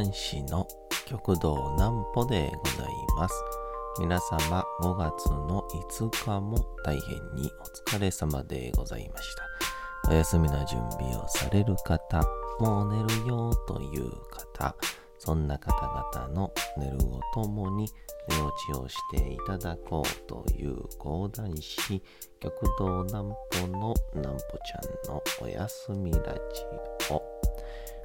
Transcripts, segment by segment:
講談師の極道南歩でございます。皆様5月の5日も大変にお疲れ様でございました。お休みの準備をされる方、もう寝るよという方、そんな方々の寝るをともに寝落ちをしていただこうという講談師、極道南歩の南歩ちゃんのおやすみラジ。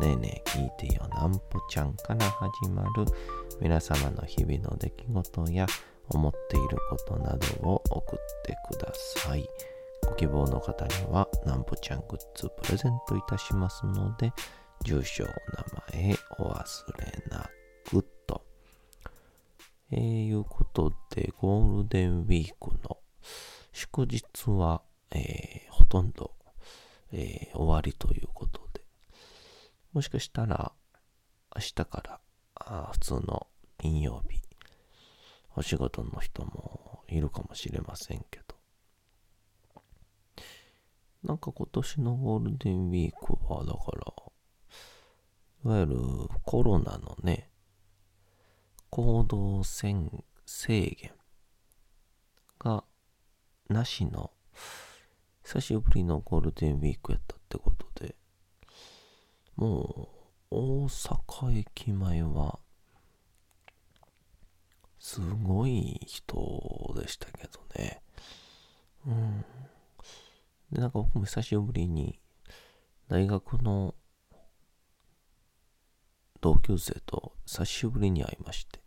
ねえねえ聞いてよなんぽちゃんから始まる皆様の日々の出来事や思っていることなどを送ってください。ご希望の方にはなんぽちゃんグッズプレゼントいたしますので、住所、お名前お忘れなくと。えー、いうことで、ゴールデンウィークの祝日は、えー、ほとんど、えー、終わりということで、もしかしたら明日からあ普通の金曜日、お仕事の人もいるかもしれませんけど、なんか今年のゴールデンウィークは、だから、いわゆるコロナのね、行動制限がなしの久しぶりのゴールデンウィークやったってことで、もう大阪駅前はすごい人でしたけどね。うん。で、なんか僕も久しぶりに大学の同級生と久しぶりに会いまして、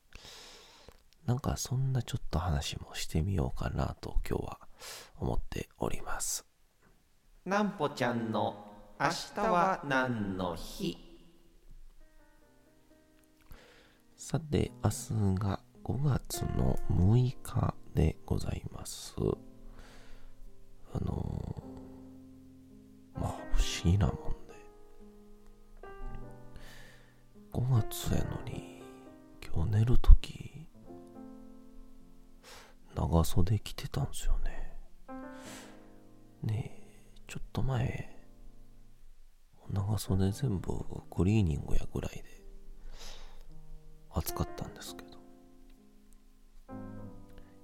なんかそんなちょっと話もしてみようかなと今日は思っております。なんぽちゃんの明日は何の日？さて、明日が5月の6日でございます。あの、まあ不思議なもんで、5月やのに、今日寝るとき、長袖着てたんですよね。ねえ、ちょっと前、長袖全部クリーニングやぐらいで暑かったんですけど。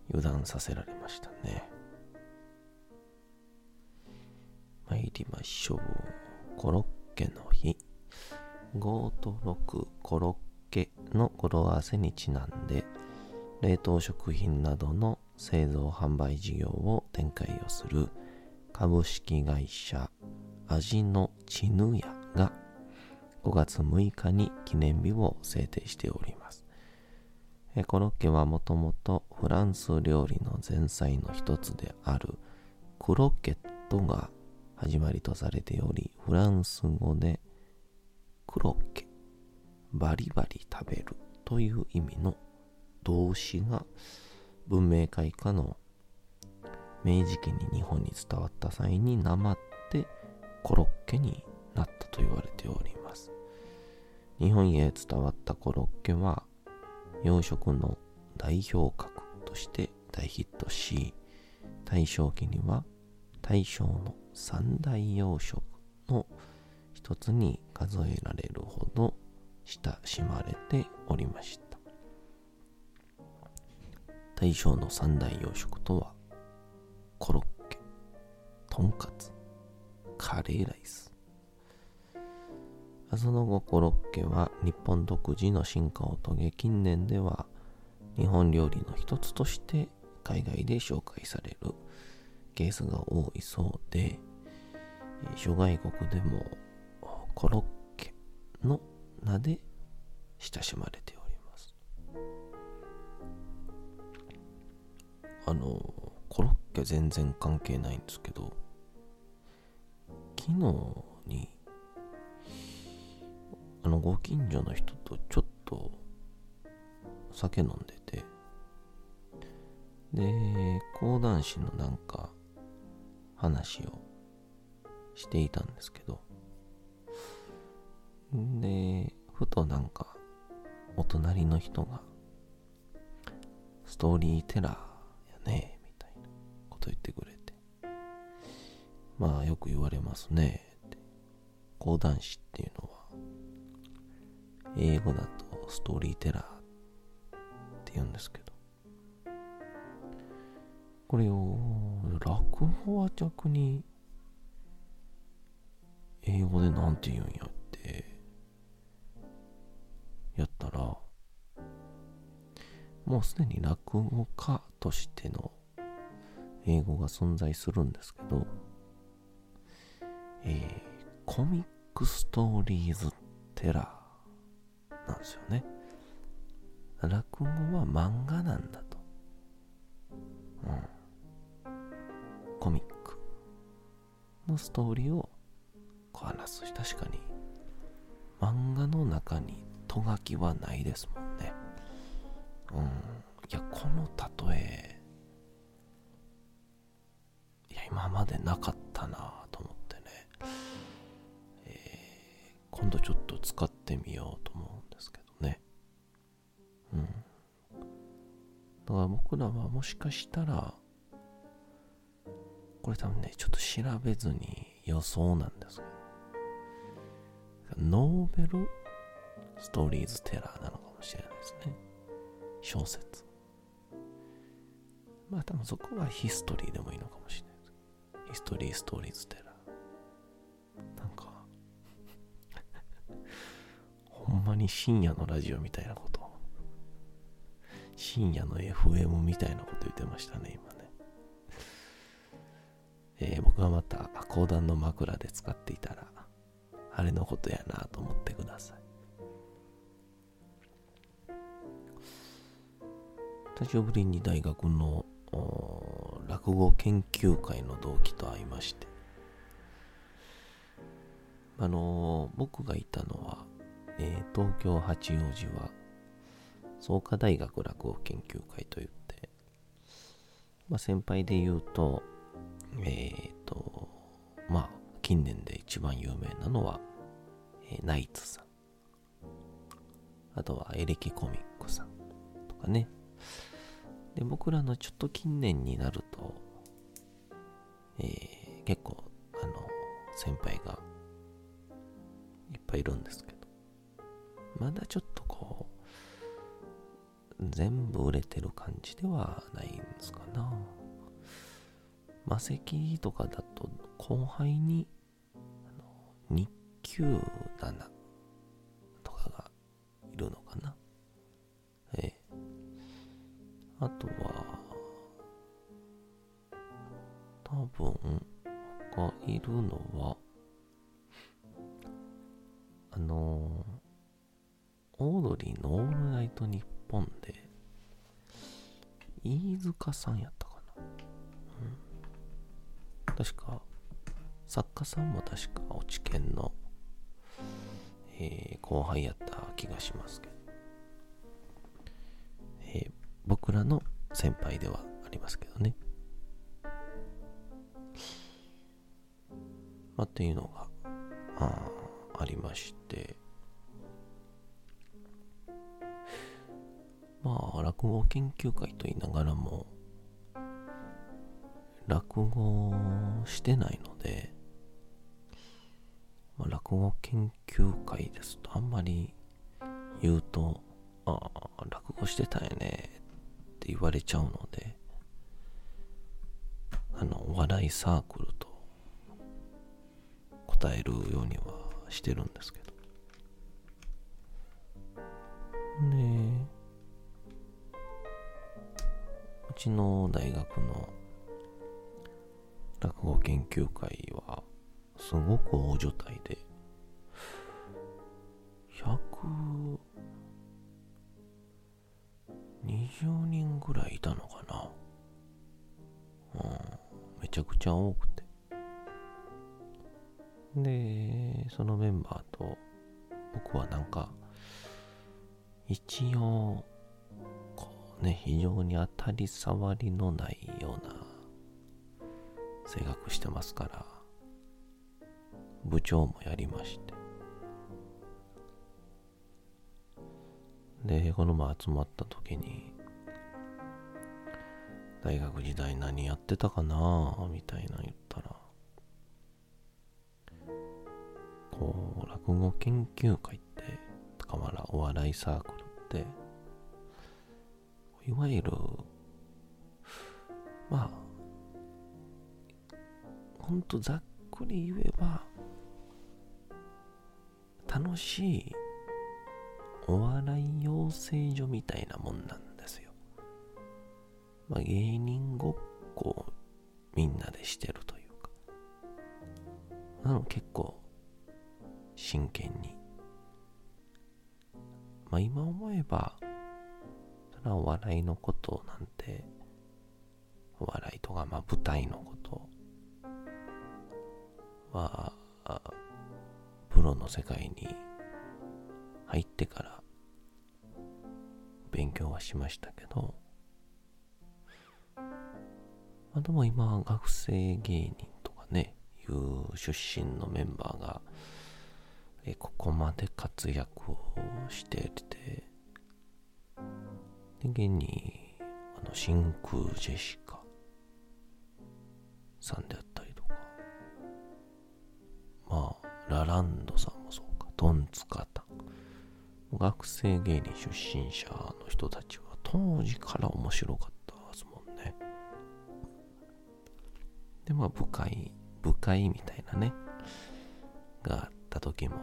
油断させられましたね。参りましょう。コロッケの日。5と6コロッケの語呂合わせにちなんで冷凍食品などの製造販売事業を展開をする株式会社味のチヌヤが5月6日に記念日を制定しております。コロッケはもともとフランス料理の前菜の一つであるクロケットが始まりとされており、フランス語でクロッケ、バリバリ食べるという意味の動詞が文明開化の明治期に日本に伝わった際になまってコロッケになったと言われております。日本へ伝わったコロッケは洋食の代表格として大ヒットし、大正期には大正の三大洋食の一つに数えられるほど親しまれておりました。大正の三大洋食とはコロッケ、とんかつ、カレーライス。その後コロッケは日本独自の進化を遂げ近年では日本料理の一つとして海外で紹介されるケースが多いそうで諸外国でもコロッケの名で親しまれておりますあのコロッケ全然関係ないんですけど昨日にあの、ご近所の人とちょっと酒飲んでて、で、講談師のなんか話をしていたんですけど、で、ふとなんか、お隣の人が、ストーリーテラーやね、みたいなこと言ってくれて。まあ、よく言われますね、講談師っていうのは、英語だとストーリーテラーって言うんですけど、これを、落語は逆に、英語でなんて言うんやってやったらもうすでに落語家としての英語が存在するんですけど、えー、コミックストーリーズテラーなんですよね。落語は漫画なんだと。うん。コミックのストーリーをこう話す確かに漫画の中にとがきはないですもんねうんいやこの例えいや今までなかったな今度ちょっと使ってみようと思うんですけどねうんだから僕らはもしかしたらこれ多分ねちょっと調べずに予想なんですけどノーベルストーリーズテラーなのかもしれないですね。小説。まあ多分そこはヒストリーでもいいのかもしれないです。ヒストリーストーリーズテラー。まに深夜のラジオみたいなこと。深夜の FM みたいなこと言ってましたね、今ね。えー、僕がまた講談の枕で使っていたら、あれのことやなと思ってください。久しぶりに大学の落語研究会の同期と会いまして、あの、僕がいたのは、えー、東京八王子は創価大学落語研究会といって、まあ、先輩で言うと、えっ、ー、と、まあ、近年で一番有名なのは、えー、ナイツさん。あとはエレキコミックさんとかね。で、僕らのちょっと近年になると、えー、結構、あの、先輩がいっぱいいるんですけど、まだちょっとこう、全部売れてる感じではないんですかな。魔石とかだと後輩に日給7トニッポンで、飯塚さんやったかな。うん。確か、作家さんも確か、落ち研の、えー、後輩やった気がしますけど、えー、僕らの先輩ではありますけどね。まあ、っていうのがあありまして、まあ、落語研究会と言いながらも、落語してないので、まあ、落語研究会ですとあんまり言うと、ああ、落語してたよねって言われちゃうので、あの、お笑いサークルと答えるようにはしてるんですけど。で、うちの大学の落語研究会は、すごく大所帯で、120人ぐらいいたのかな。うん、めちゃくちゃ多くて。で、そのメンバーと、僕はなんか、一応、ね、非常に当たり障りのないような性格してますから、部長もやりまして。で、この前集まった時に、大学時代何やってたかなみたいな言ったら、こう、落語研究会って、かまらお笑いサークルって、いわゆる、まあ、ほんとざっくり言えば、楽しいお笑い養成所みたいなもんなんですよ。まあ、芸人ごっこをみんなでしてるというか。なの結構真剣に。まあ今思えば、お笑いのことなんて、お笑いとかまあ舞台のことは、プロの世界に入ってから勉強はしましたけど、まあ、でも今学生芸人とかね、いう出身のメンバーが、えここまで活躍をしてて、で、現に、あの、真空ジェシカさんであったりとか、まあ、ラランドさんもそうか、トンツカタン。学生芸人出身者の人たちは当時から面白かったですもんね。で、まあ、部会、部会みたいなね、があった時も、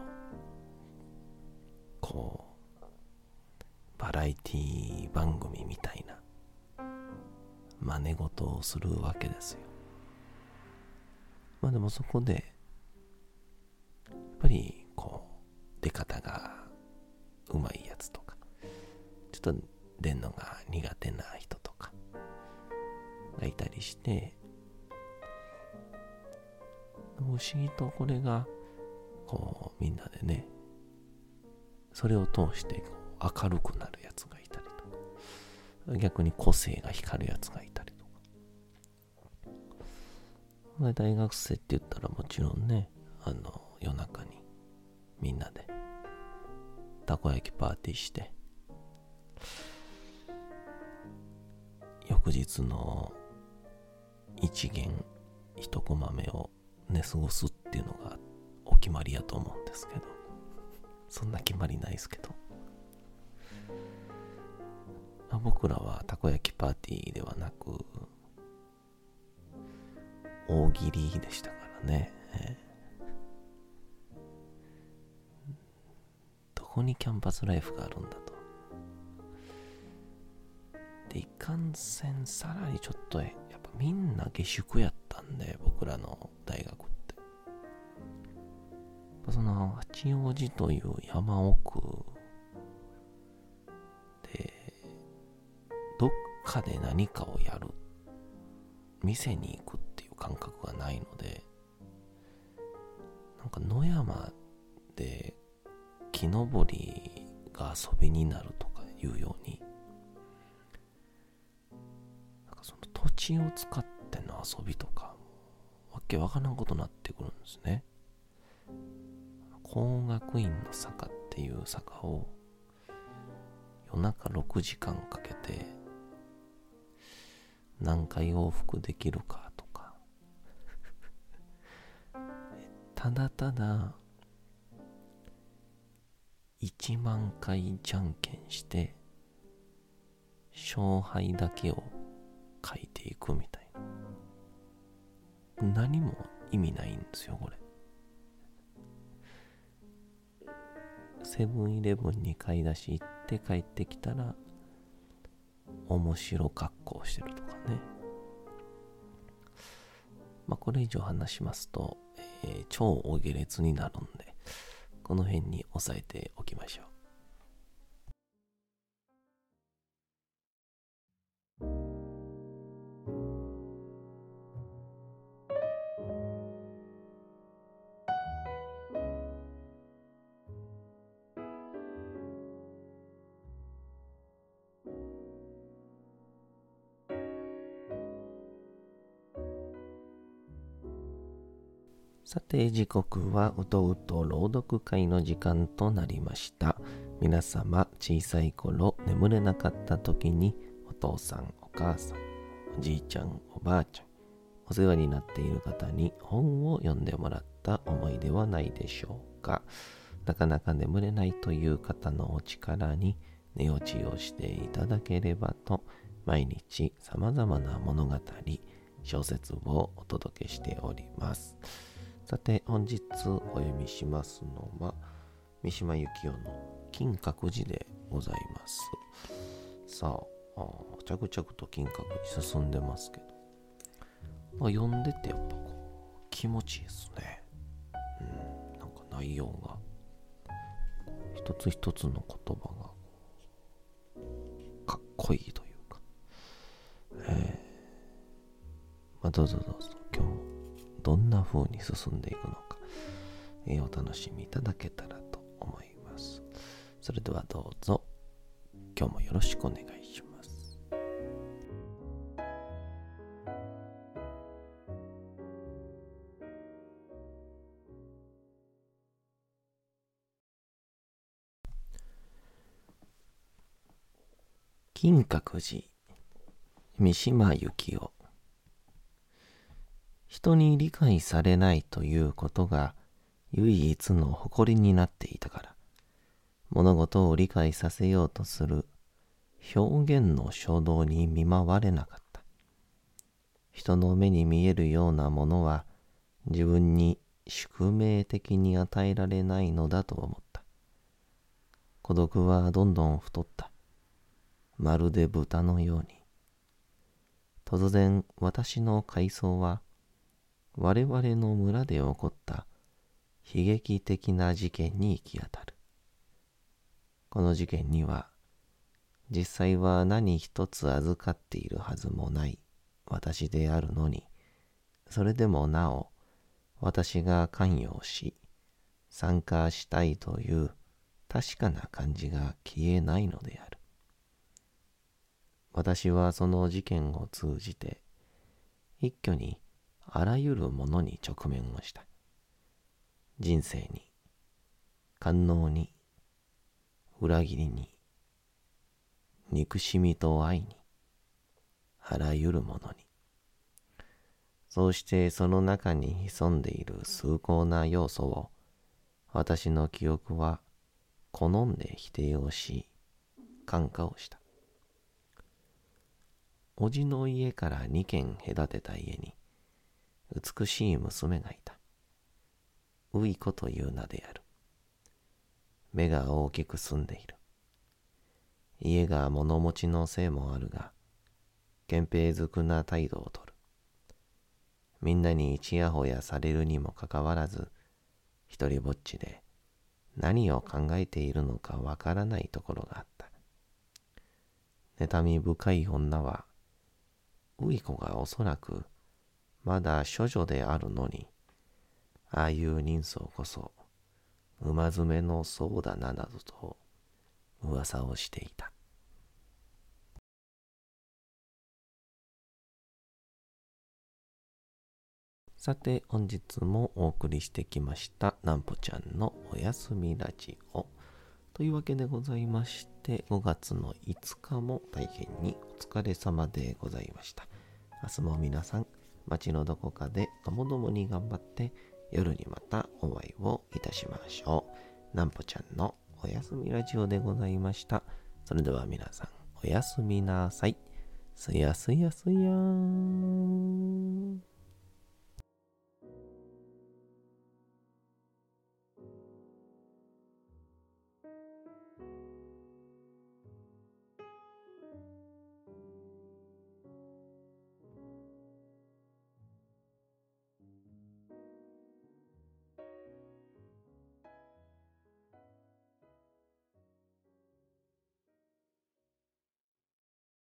ラエティ番組みたいな、真似事をするわけですよ。まあでもそこで、やっぱり、こう、出方がうまいやつとか、ちょっと出んのが苦手な人とか、がいたりして、不思議とこれが、こう、みんなでね、それを通してこう明るくなるやつがいたりとか、逆に個性が光るやつがいたりとか。大学生って言ったらもちろんね、あの、夜中にみんなでたこ焼きパーティーして、翌日の一元一コマ目を寝過ごすっていうのがお決まりやと思うんですけど、そんな決まりないですけど。まあ僕らはたこ焼きパーティーではなく、大喜利でしたからね。どこにキャンパスライフがあるんだと。で、いかんせんさらにちょっと、やっぱみんな下宿やったんで、僕らの大学って。その八王子という山奥どっかで何かをやる。店に行くっていう感覚がないので、なんか野山で木登りが遊びになるとかいうように、なんかその土地を使っての遊びとか、わけわからんことになってくるんですね。工学院の坂っていう坂を夜中6時間かけて何回往復できるかとか。ただただ1万回じゃんけんして勝敗だけを書いていくみたいな。何も意味ないんですよこれ。セブンイレブンに買い出し行って帰ってきたら面白格好してるとかねまあこれ以上話しますと、えー、超お下劣になるんでこの辺に押さえておきましょう。さて時刻はうとうと朗読会の時間となりました。皆様小さい頃眠れなかった時にお父さんお母さんおじいちゃんおばあちゃんお世話になっている方に本を読んでもらった思いではないでしょうか。なかなか眠れないという方のお力に寝落ちをしていただければと毎日様々な物語小説をお届けしております。さて本日お読みしますのは三島由紀夫の金閣寺でございます。さあ着々と金閣寺進んでますけど、まあ、読んでてやっぱこう気持ちいいですね。うんなんか内容が一つ一つの言葉がかっこいいというか。えー、まあどうぞどうぞ。どんな風に進んでいくのか、えー、お楽しみいただけたらと思います。それではどうぞ。今日もよろしくお願いします。金閣寺三島由紀夫人に理解されないということが唯一の誇りになっていたから物事を理解させようとする表現の衝動に見舞われなかった。人の目に見えるようなものは自分に宿命的に与えられないのだと思った。孤独はどんどん太った。まるで豚のように。突然私の回想は我々の村で起こった悲劇的な事件に行き当たる。この事件には実際は何一つ預かっているはずもない私であるのにそれでもなお私が関与し参加したいという確かな感じが消えないのである私はその事件を通じて一挙にあらゆるものに直面をした人生に官能に裏切りに、憎しみと愛に、あらゆるものに。そうしてその中に潜んでいる崇高な要素を、私の記憶は好んで否定をし、感化をした。叔父の家から二軒隔てた家に、美しい娘がいた。ウイコという名である。目が大きく澄んでいる。家が物持ちのせいもあるが、憲兵づくな態度をとる。みんなにちやほやされるにもかかわらず、一りぼっちで何を考えているのかわからないところがあった。妬み深い女は、ウイコがおそらくまだ処女であるのに、ああいう人相こそ馬詰めのそうだななどと噂をしていた。さて本日もお送りしてきましたなんぽちゃんのおやすみラジオというわけでございまして5月の5日も大変にお疲れ様でございました明日も皆さん街のどこかでともどもに頑張って夜にまたお会いをいたしましょう。なんぽちゃんのおやすみラジオでございました。それでは皆さん、おやすみなさい。すやすやすやーん。